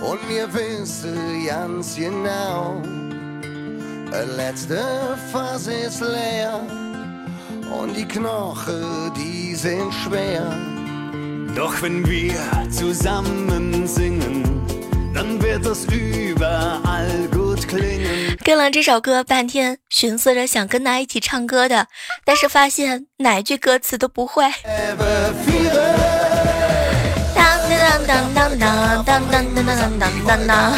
und mir wissen ganz genau, der letzte Fass ist leer und die Knochen, die sind schwer. Doch wenn wir zusammen singen, dann wird es überall gut klingen. 跟了这首歌半天，寻思着想跟他一起唱歌的，但是发现哪一句歌词都不会。 当当当当当当当当当当。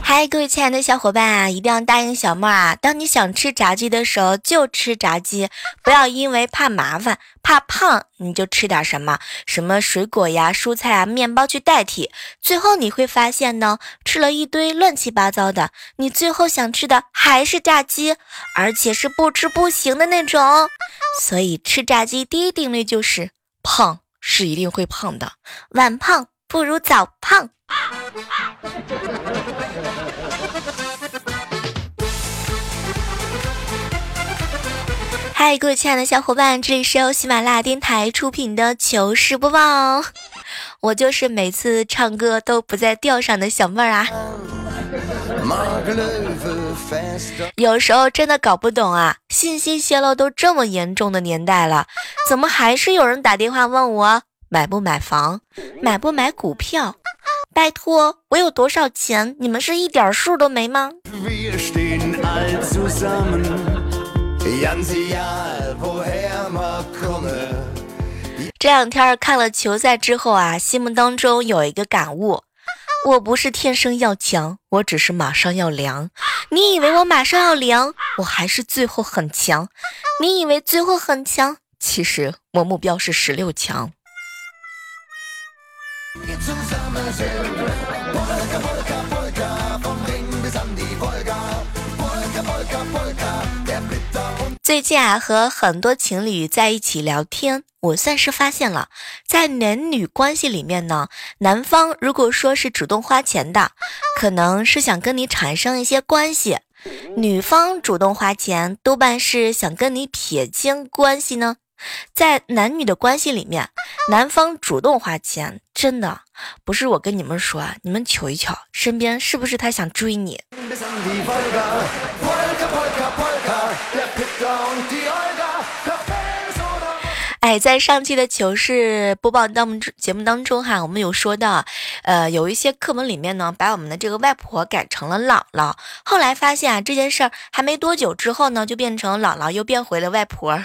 嗨，各位亲爱的小伙伴啊，一定要答应小妹儿啊！当你想吃炸鸡的时候，就吃炸鸡，不要因为怕麻烦、怕胖，你就吃点什么什么水果呀、蔬菜啊、面包去代替。最后你会发现呢，吃了一堆乱七八糟的，你最后想吃的还是炸鸡，而且是不吃不行的那种。所以吃炸鸡第一定律就是胖是一定会胖的，晚胖不如早胖。嗨，各位亲爱的小伙伴，这里是由喜马拉雅电台出品的糗事播报，我就是每次唱歌都不在调上的小妹儿啊。有时候真的搞不懂啊，信息泄露都这么严重的年代了，怎么还是有人打电话问我买不买房，买不买股票？拜托，我有多少钱，你们是一点数都没吗？这两天看了球赛之后啊，心目当中有一个感悟：我不是天生要强，我只是马上要凉。你以为我马上要凉，我还是最后很强。你以为最后很强，其实我目标是十六强。最近啊，和很多情侣在一起聊天，我算是发现了，在男女关系里面呢，男方如果说是主动花钱的，可能是想跟你产生一些关系；女方主动花钱，多半是想跟你撇清关系呢。在男女的关系里面，男方主动花钱，真的不是我跟你们说啊，你们瞅一瞅，身边是不是他想追你？哎，在上期的糗事播报当节目当中哈，我们有说到，呃，有一些课文里面呢，把我们的这个外婆改成了姥姥。后来发现啊，这件事儿还没多久之后呢，就变成姥姥又变回了外婆。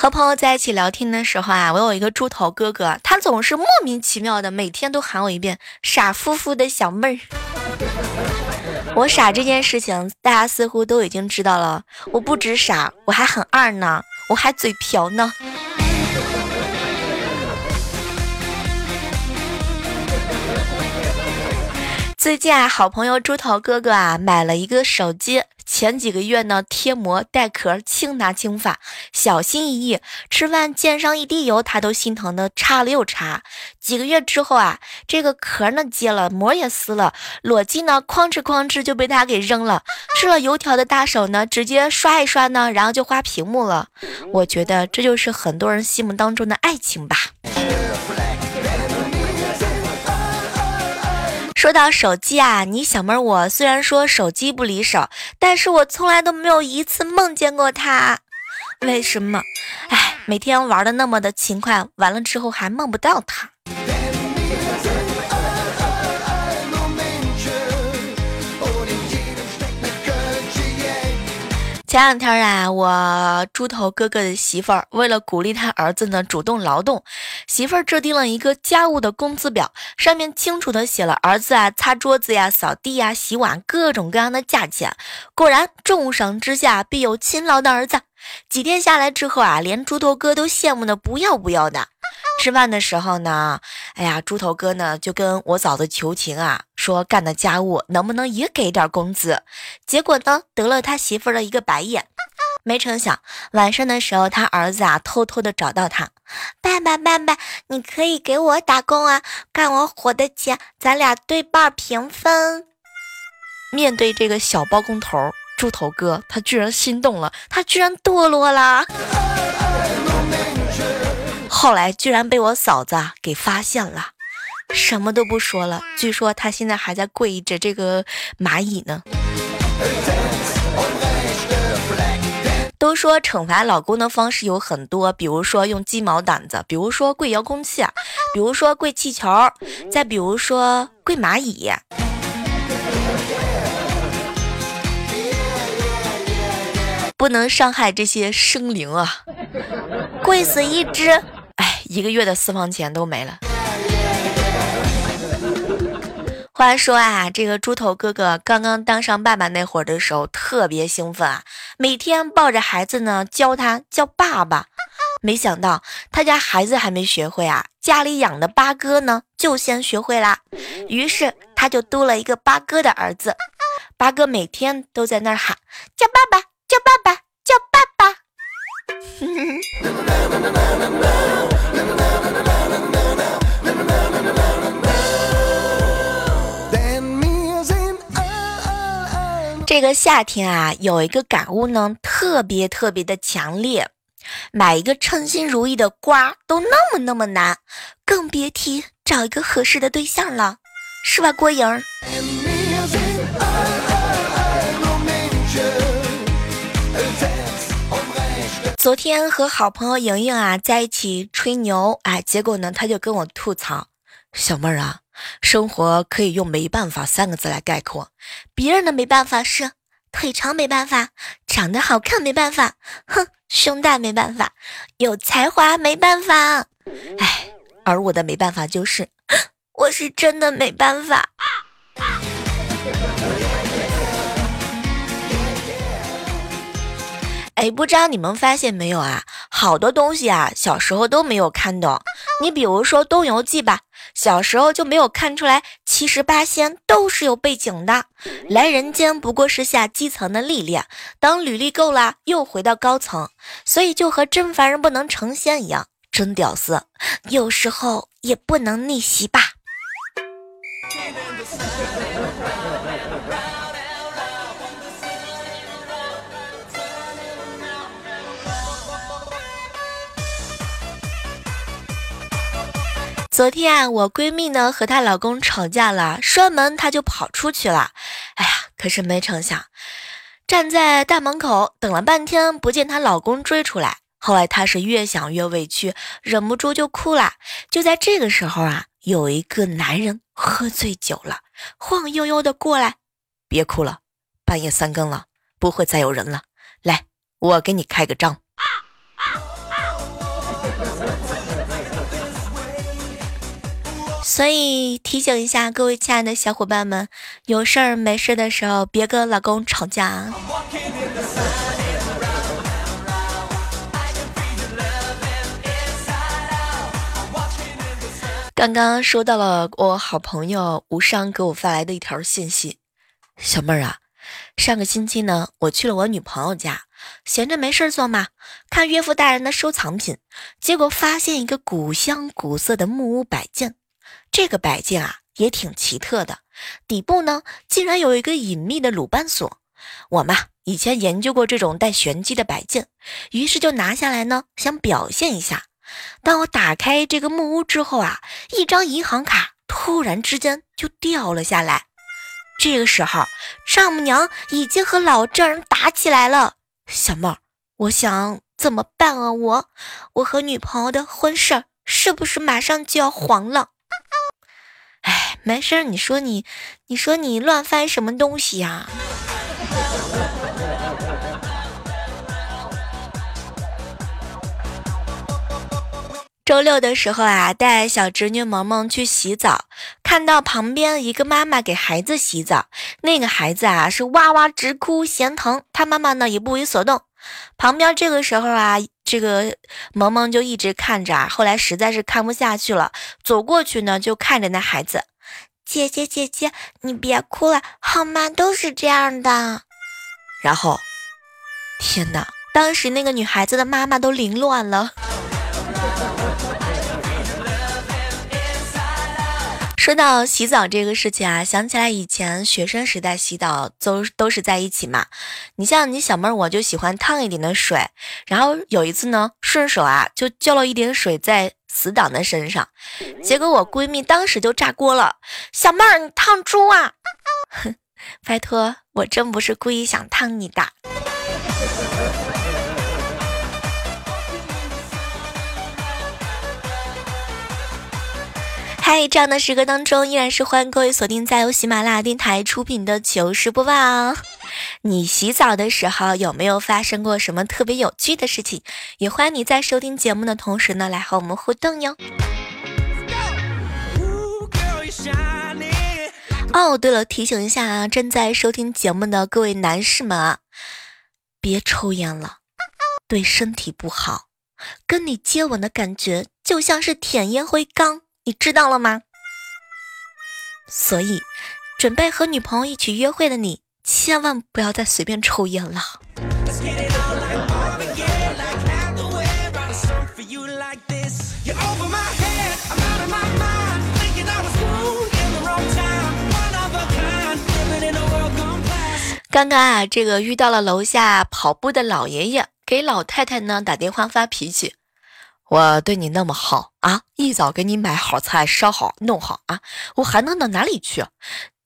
和朋友在一起聊天的时候啊，我有一个猪头哥哥，他总是莫名其妙的每天都喊我一遍“傻乎乎的小妹儿”。我傻这件事情，大家似乎都已经知道了。我不止傻，我还很二呢，我还嘴瓢呢。最近啊，好朋友猪头哥哥啊买了一个手机，前几个月呢贴膜带壳，轻拿轻放，小心翼翼，吃饭溅上一滴油他都心疼的擦了又擦。几个月之后啊，这个壳呢揭了，膜也撕了，裸机呢哐哧哐哧就被他给扔了。吃了油条的大手呢，直接刷一刷呢，然后就划屏幕了。我觉得这就是很多人心目当中的爱情吧。说到手机啊，你小妹儿我虽然说手机不离手，但是我从来都没有一次梦见过它。为什么？哎，每天玩的那么的勤快，完了之后还梦不到它。前两天啊，我猪头哥哥的媳妇儿为了鼓励他儿子呢主动劳动，媳妇儿制定了一个家务的工资表，上面清楚的写了儿子啊擦桌子呀、扫地呀、洗碗各种各样的价钱。果然，重赏之下必有勤劳的儿子。几天下来之后啊，连猪头哥都羡慕的不要不要的。吃饭的时候呢，哎呀，猪头哥呢就跟我嫂子求情啊，说干的家务能不能也给点工资？结果呢，得了他媳妇的一个白眼。没成想，晚上的时候，他儿子啊偷偷的找到他，爸爸爸爸，你可以给我打工啊，干我活的钱，咱俩对半平分。面对这个小包工头，猪头哥他居然心动了，他居然堕落了。后来居然被我嫂子给发现了，什么都不说了。据说他现在还在跪着这个蚂蚁呢。都说惩罚老公的方式有很多，比如说用鸡毛掸子，比如说跪遥控器，比如说跪气球，再比如说跪蚂蚁。不能伤害这些生灵啊！跪死一只，一个月的私房钱都没了。话说啊，这个猪头哥哥刚刚当上爸爸那会儿的时候，特别兴奋啊，每天抱着孩子呢，教他叫爸爸。没想到他家孩子还没学会啊，家里养的八哥呢就先学会啦。于是他就多了一个八哥的儿子。八哥每天都在那儿喊叫爸爸。叫爸爸，叫爸爸。这个夏天啊，有一个感悟呢，特别特别的强烈。买一个称心如意的瓜都那么那么难，更别提找一个合适的对象了，是吧，郭莹？昨天和好朋友莹莹啊在一起吹牛，哎，结果呢，他就跟我吐槽：“小妹儿啊，生活可以用没办法三个字来概括，别人的没办法是腿长没办法，长得好看没办法，哼，胸大没办法，有才华没办法，哎，而我的没办法就是，我是真的没办法。”哎，不知道你们发现没有啊？好多东西啊，小时候都没有看懂。你比如说《东游记》吧，小时候就没有看出来七十八仙都是有背景的，来人间不过是下基层的历练，等履历够了又回到高层，所以就和真凡人不能成仙一样，真屌丝，有时候也不能逆袭吧。昨天啊，我闺蜜呢和她老公吵架了，摔门她就跑出去了。哎呀，可是没成想，站在大门口等了半天，不见她老公追出来。后来她是越想越委屈，忍不住就哭了。就在这个时候啊，有一个男人喝醉酒了，晃悠悠的过来，别哭了，半夜三更了，不会再有人了。来，我给你开个张。所以提醒一下各位亲爱的小伙伴们，有事儿没事的时候别跟老公吵架。刚刚收到了我好朋友无伤给我发来的一条信息，小妹儿啊，上个星期呢，我去了我女朋友家，闲着没事做嘛，看岳父大人的收藏品，结果发现一个古香古色的木屋摆件。这个摆件啊，也挺奇特的，底部呢竟然有一个隐秘的鲁班锁。我嘛以前研究过这种带玄机的摆件，于是就拿下来呢，想表现一下。当我打开这个木屋之后啊，一张银行卡突然之间就掉了下来。这个时候，丈母娘已经和老丈人打起来了。小妹儿，我想怎么办啊？我，我和女朋友的婚事是不是马上就要黄了？没事儿你说你你说你乱翻什么东西呀？周六的时候啊带小侄女萌萌去洗澡看到旁边一个妈妈给孩子洗澡那个孩子啊是哇哇直哭嫌疼他妈妈呢也不为所动。旁边这个时候啊这个萌萌就一直看着啊后来实在是看不下去了走过去呢就看着那孩子姐姐姐姐，你别哭了好吗？都是这样的。然后，天哪！当时那个女孩子的妈妈都凌乱了。说到洗澡这个事情啊，想起来以前学生时代洗澡都都是在一起嘛。你像你小妹儿，我就喜欢烫一点的水。然后有一次呢，顺手啊就浇了一点水在死党的身上，结果我闺蜜当时就炸锅了：“小妹儿，你烫猪啊！”，拜托，我真不是故意想烫你的。嗨，这样的时刻当中，依然是欢迎各位锁定在由喜马拉雅电台出品的糗事播报。你洗澡的时候有没有发生过什么特别有趣的事情？也欢迎你在收听节目的同时呢，来和我们互动哟。哦，对了，提醒一下啊，正在收听节目的各位男士们啊，别抽烟了，对身体不好。跟你接吻的感觉就像是舔烟灰缸。你知道了吗？所以，准备和女朋友一起约会的你，千万不要再随便抽烟了。刚刚啊，这个遇到了楼下跑步的老爷爷，给老太太呢打电话发脾气。我对你那么好啊，一早给你买好菜，烧好弄好啊，我还能到哪里去？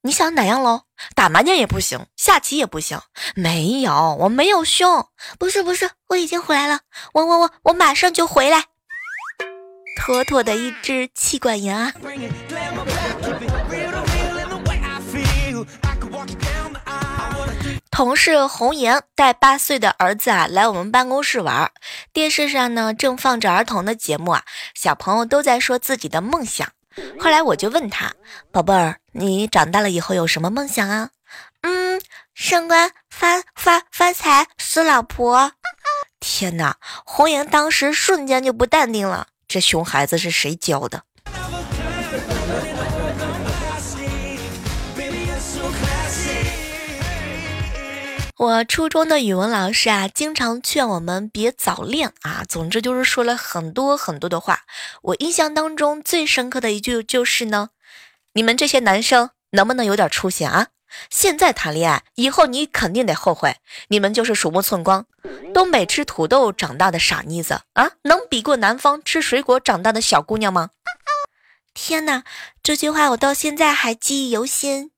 你想哪样喽？打麻将也不行，下棋也不行。没有，我没有胸，不是不是，我已经回来了，我我我我马上就回来，妥妥的一只气管炎啊！同事红颜带八岁的儿子啊来我们办公室玩，电视上呢正放着儿童的节目啊，小朋友都在说自己的梦想。后来我就问他，宝贝儿，你长大了以后有什么梦想啊？嗯，升官发发发财，死老婆。天哪，红颜当时瞬间就不淡定了，这熊孩子是谁教的？我初中的语文老师啊，经常劝我们别早恋啊。总之就是说了很多很多的话。我印象当中最深刻的一句就是呢：你们这些男生能不能有点出息啊？现在谈恋爱，以后你肯定得后悔。你们就是鼠目寸光，东北吃土豆长大的傻妮子啊，能比过南方吃水果长大的小姑娘吗？天哪，这句话我到现在还记忆犹新。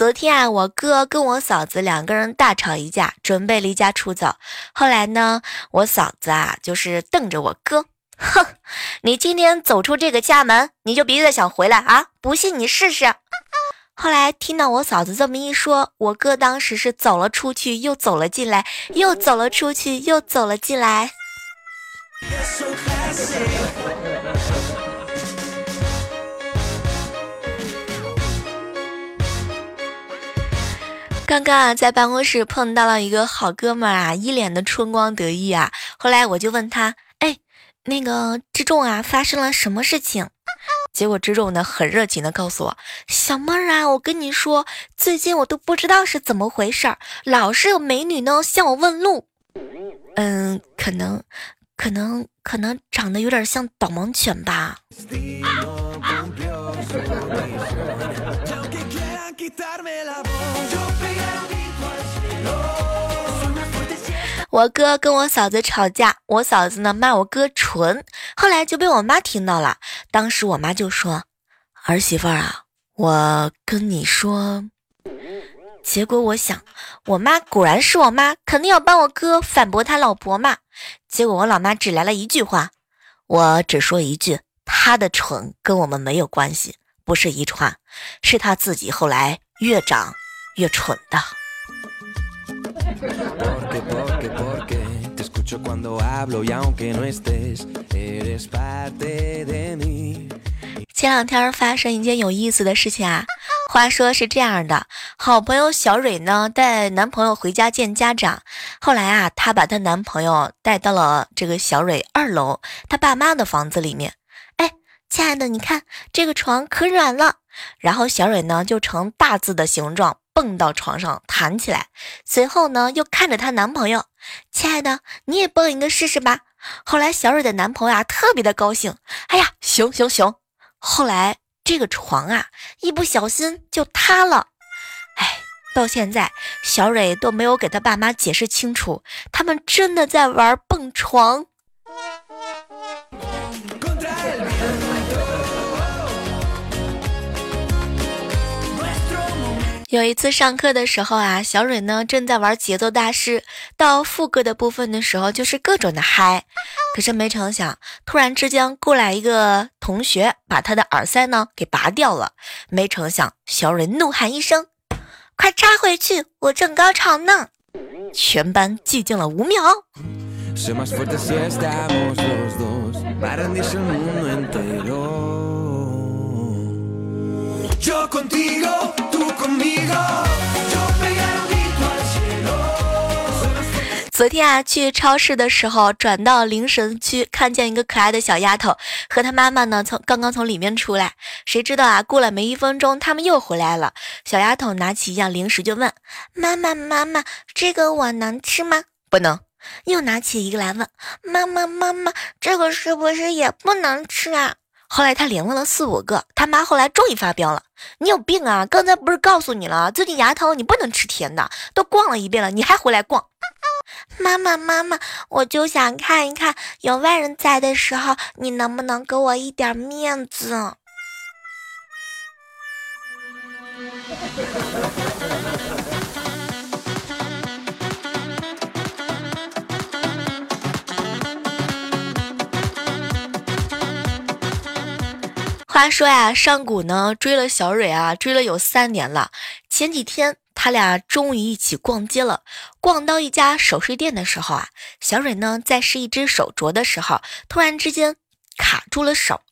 昨天啊，我哥跟我嫂子两个人大吵一架，准备离家出走。后来呢，我嫂子啊，就是瞪着我哥，哼，你今天走出这个家门，你就别再想回来啊！不信你试试。后来听到我嫂子这么一说，我哥当时是走了出去，又走了进来，又走了出去，又走了进来。刚刚啊，在办公室碰到了一个好哥们儿啊，一脸的春光得意啊。后来我就问他，哎，那个志重啊，发生了什么事情？结果志重呢，很热情的告诉我，小妹儿啊，我跟你说，最近我都不知道是怎么回事儿，老是有美女呢向我问路。嗯，可能，可能，可能长得有点像导盲犬吧。我哥跟我嫂子吵架，我嫂子呢骂我哥蠢，后来就被我妈听到了。当时我妈就说：“儿媳妇儿啊，我跟你说。”结果我想，我妈果然是我妈，肯定要帮我哥反驳他老婆嘛。结果我老妈只来了一句话：“我只说一句，他的蠢跟我们没有关系，不是遗传，是他自己后来越长越蠢的。”前两天发生一件有意思的事情啊，话说是这样的，好朋友小蕊呢带男朋友回家见家长，后来啊，她把她男朋友带到了这个小蕊二楼她爸妈的房子里面。亲爱的，你看这个床可软了。然后小蕊呢就呈大字的形状蹦到床上弹起来，随后呢又看着她男朋友，亲爱的，你也蹦一个试试吧。后来小蕊的男朋友啊特别的高兴，哎呀，行行行。后来这个床啊，一不小心就塌了。哎，到现在小蕊都没有给他爸妈解释清楚，他们真的在玩蹦床。有一次上课的时候啊，小蕊呢正在玩节奏大师，到副歌的部分的时候就是各种的嗨，可是没成想，突然之间过来一个同学，把他的耳塞呢给拔掉了。没成想，小蕊怒喊一声：“快插回去，我正高潮呢！”全班寂静了五秒。Yo contigo, tú conmigo. 昨天啊，去超市的时候，转到零食区，看见一个可爱的小丫头和她妈妈呢，从刚刚从里面出来。谁知道啊，过了没一分钟，他们又回来了。小丫头拿起一样零食就问妈妈：“妈妈，这个我能吃吗？”不能。又拿起一个来问妈妈：“妈妈，这个是不是也不能吃啊？”后来他连问了四五个，他妈后来终于发飙了：“你有病啊！刚才不是告诉你了，最近牙疼，你不能吃甜的。都逛了一遍了，你还回来逛。”妈妈，妈妈，我就想看一看，有外人在的时候，你能不能给我一点面子？话说呀，上古呢追了小蕊啊，追了有三年了。前几天他俩终于一起逛街了。逛到一家首饰店的时候啊，小蕊呢在试一只手镯的时候，突然之间卡住了手，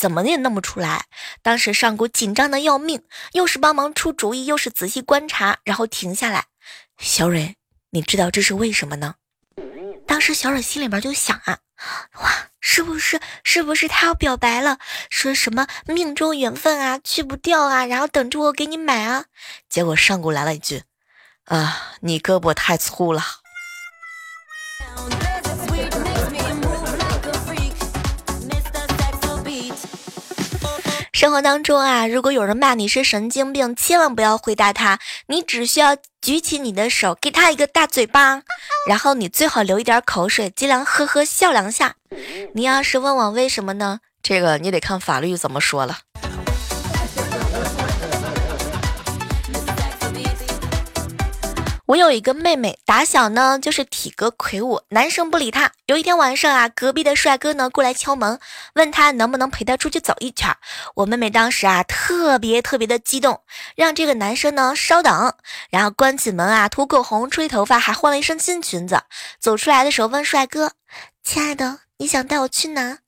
怎么也弄不出来。当时上古紧张的要命，又是帮忙出主意，又是仔细观察，然后停下来。小蕊，你知道这是为什么呢？当时小蕊心里边就想啊，哇，是不是是不是他要表白了？说什么命中缘分啊，去不掉啊，然后等着我给你买啊。结果上古来了一句，啊，你胳膊太粗了。生活当中啊，如果有人骂你是神经病，千万不要回答他，你只需要举起你的手，给他一个大嘴巴，然后你最好流一点口水，尽量呵呵笑两下。你要是问我为什么呢？这个你得看法律怎么说了。我有一个妹妹，打小呢就是体格魁梧，男生不理她。有一天晚上啊，隔壁的帅哥呢过来敲门，问她能不能陪他出去走一圈。我妹妹当时啊特别特别的激动，让这个男生呢稍等，然后关起门啊，涂口红、吹头发，还换了一身新裙子。走出来的时候问帅哥：“亲爱的，你想带我去哪？”“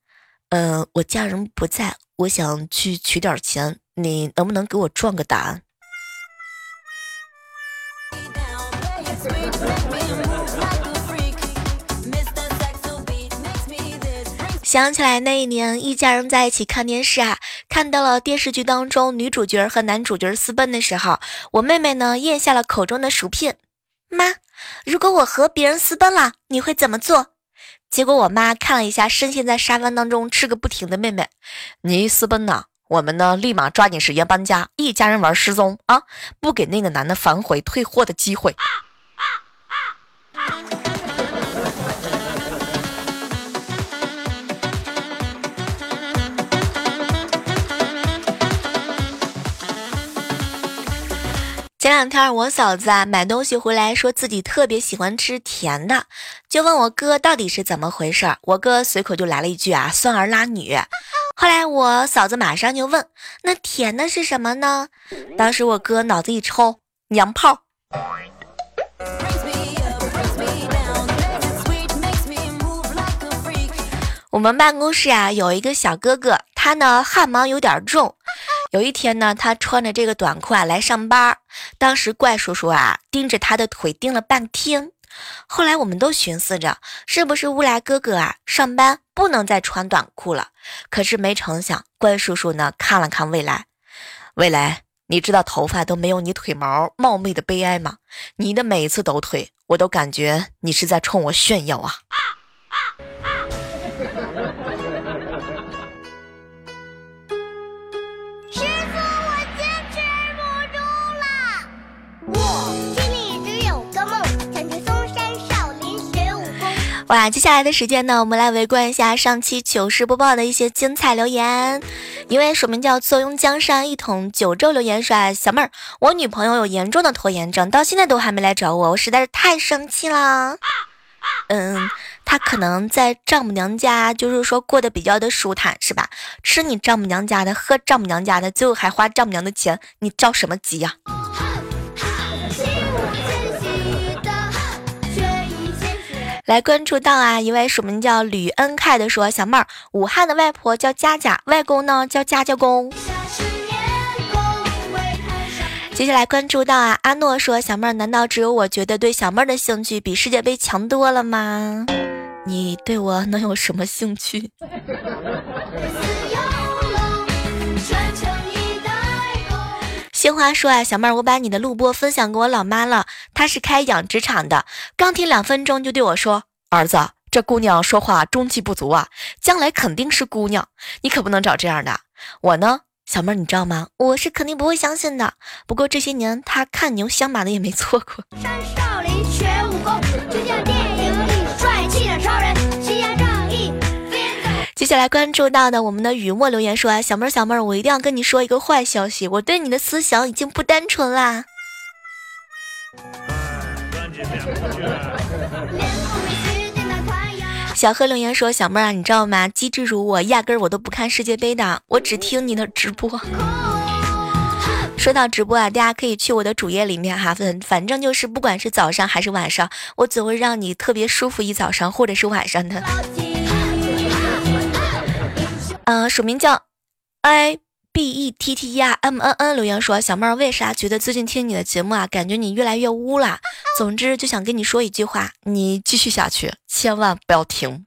嗯、我家人不在，我想去取点钱，你能不能给我壮个胆？”想起来那一年，一家人在一起看电视啊，看到了电视剧当中女主角和男主角私奔的时候，我妹妹呢咽下了口中的薯片。妈，如果我和别人私奔了，你会怎么做？结果我妈看了一下深陷在沙发当中吃个不停的妹妹，你一私奔呐，我们呢立马抓紧时间搬家，一家人玩失踪啊，不给那个男的反悔退货的机会。前两天我嫂子啊买东西回来，说自己特别喜欢吃甜的，就问我哥到底是怎么回事儿。我哥随口就来了一句啊，酸儿拉女。后来我嫂子马上就问，那甜的是什么呢？当时我哥脑子一抽，娘炮。我们办公室啊有一个小哥哥，他呢汗毛有点重。有一天呢，他穿着这个短裤啊来上班，当时怪叔叔啊盯着他的腿盯了半天。后来我们都寻思着，是不是乌来哥哥啊上班不能再穿短裤了？可是没成想，怪叔叔呢看了看未来，未来，你知道头发都没有你腿毛茂密的悲哀吗？你的每一次抖腿，我都感觉你是在冲我炫耀啊！哇，接下来的时间呢，我们来围观一下上期糗事播报的一些精彩留言。一位署名叫“坐拥江山一统九州”留言说：“小妹儿，我女朋友有严重的拖延症，到现在都还没来找我，我实在是太生气了。”嗯，她可能在丈母娘家，就是说过得比较的舒坦，是吧？吃你丈母娘家的，喝丈母娘家的，最后还花丈母娘的钱，你着什么急呀、来关注到啊，一位署名叫吕恩凯的说：“小妹儿，武汉的外婆叫佳佳，外公呢叫佳佳公。”。接下来关注到啊，阿诺说：“小妹儿，难道只有我觉得对小妹儿的兴趣比世界杯强多了吗？你对我能有什么兴趣？”杏花说啊，小妹儿，我把你的录播分享给我老妈了，她是开养殖场的，刚听两分钟就对我说：“儿子，这姑娘说话中气不足啊，将来肯定是姑娘，你可不能找这样的。”我呢，小妹儿，你知道吗？我是肯定不会相信的。不过这些年她看牛相马的也没错过。山少林学武功，就像电影接下来关注到的我们的雨墨留言说啊，小妹儿小妹儿，我一定要跟你说一个坏消息，我对你的思想已经不单纯啦。小贺留言说，小妹儿啊，你知道吗？机智如我，压根儿我都不看世界杯的，我只听你的直播。说到直播啊，大家可以去我的主页里面哈，反反正就是不管是早上还是晚上，我总会让你特别舒服一早上或者是晚上的。呃，署名叫 i b e t t e r m n n 留言说，小妹儿为啥觉得最近听你的节目啊，感觉你越来越污了？总之就想跟你说一句话，你继续下去，千万不要停。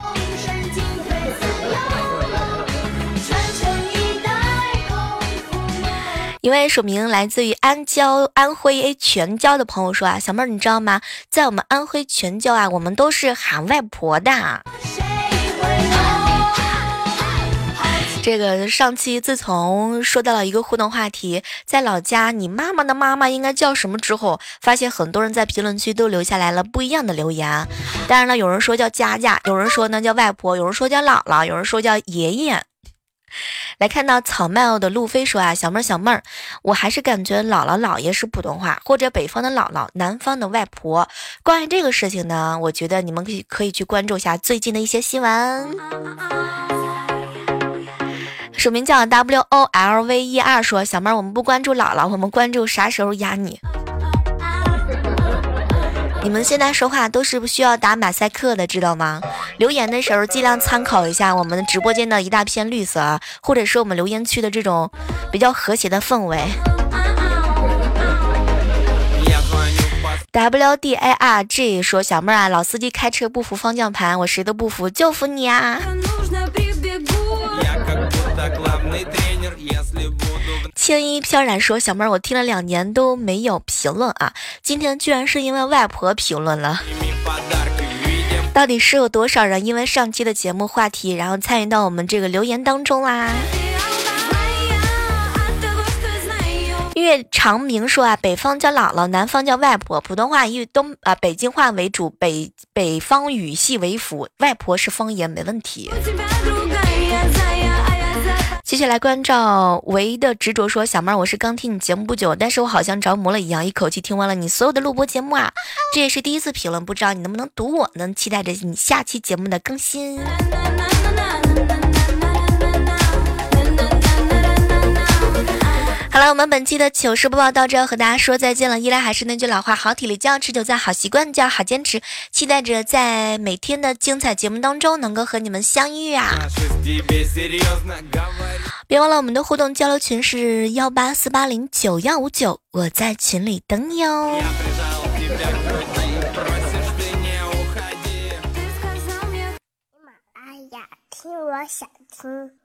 一。位署名来自于安交安徽全椒的朋友说啊，小妹儿你知道吗？在我们安徽全椒啊，我们都是喊外婆的。谁会？这个上期自从说到了一个互动话题，在老家你妈妈的妈妈应该叫什么之后，发现很多人在评论区都留下来了不一样的留言。当然了，有人说叫佳佳，有人说呢叫外婆，有人说叫姥姥，有人说叫爷爷。来看到草帽的路飞说啊，小妹儿小妹儿，我还是感觉姥姥姥爷是普通话，或者北方的姥姥，南方的外婆。关于这个事情呢，我觉得你们可以可以去关注一下最近的一些新闻。署名叫 W O L V E R 说，小妹儿，我们不关注姥姥，我们关注啥时候压你。你们现在说话都是不需要打马赛克的，知道吗？留言的时候尽量参考一下我们直播间的一大片绿色啊，或者是我们留言区的这种比较和谐的氛围。W D A R G 说：“小妹儿啊，老司机开车不扶方向盘，我谁都不服，就服你啊！”轻衣飘然说：小妹，我听了两年都没有评论啊。今天居然是因为外婆评论了。到底是有多少人因为上期的节目话题，然后参与到我们这个留言当中啦？因为长明说啊，北方叫姥姥，南方叫外婆，普通话以东啊，北京话为主，北北方语系为辅，外婆是方言，没问题。接下来关照唯一的执着说，小妹儿，我是刚听你节目不久，但是我好像着魔了一样，一口气听完了你所有的录播节目啊，这也是第一次评论，不知道你能不能读我呢？期待着你下期节目的更新。好了，我们本期的糗事播报到这，和大家说再见了。依然还是那句老话，好体力就要持久战，好习惯就要好坚持。期待着在每天的精彩节目当中能够和你们相遇啊！别忘了我们的互动交流群是幺八四八零九幺五九，我在群里等你哦。马阿雅，听我想听。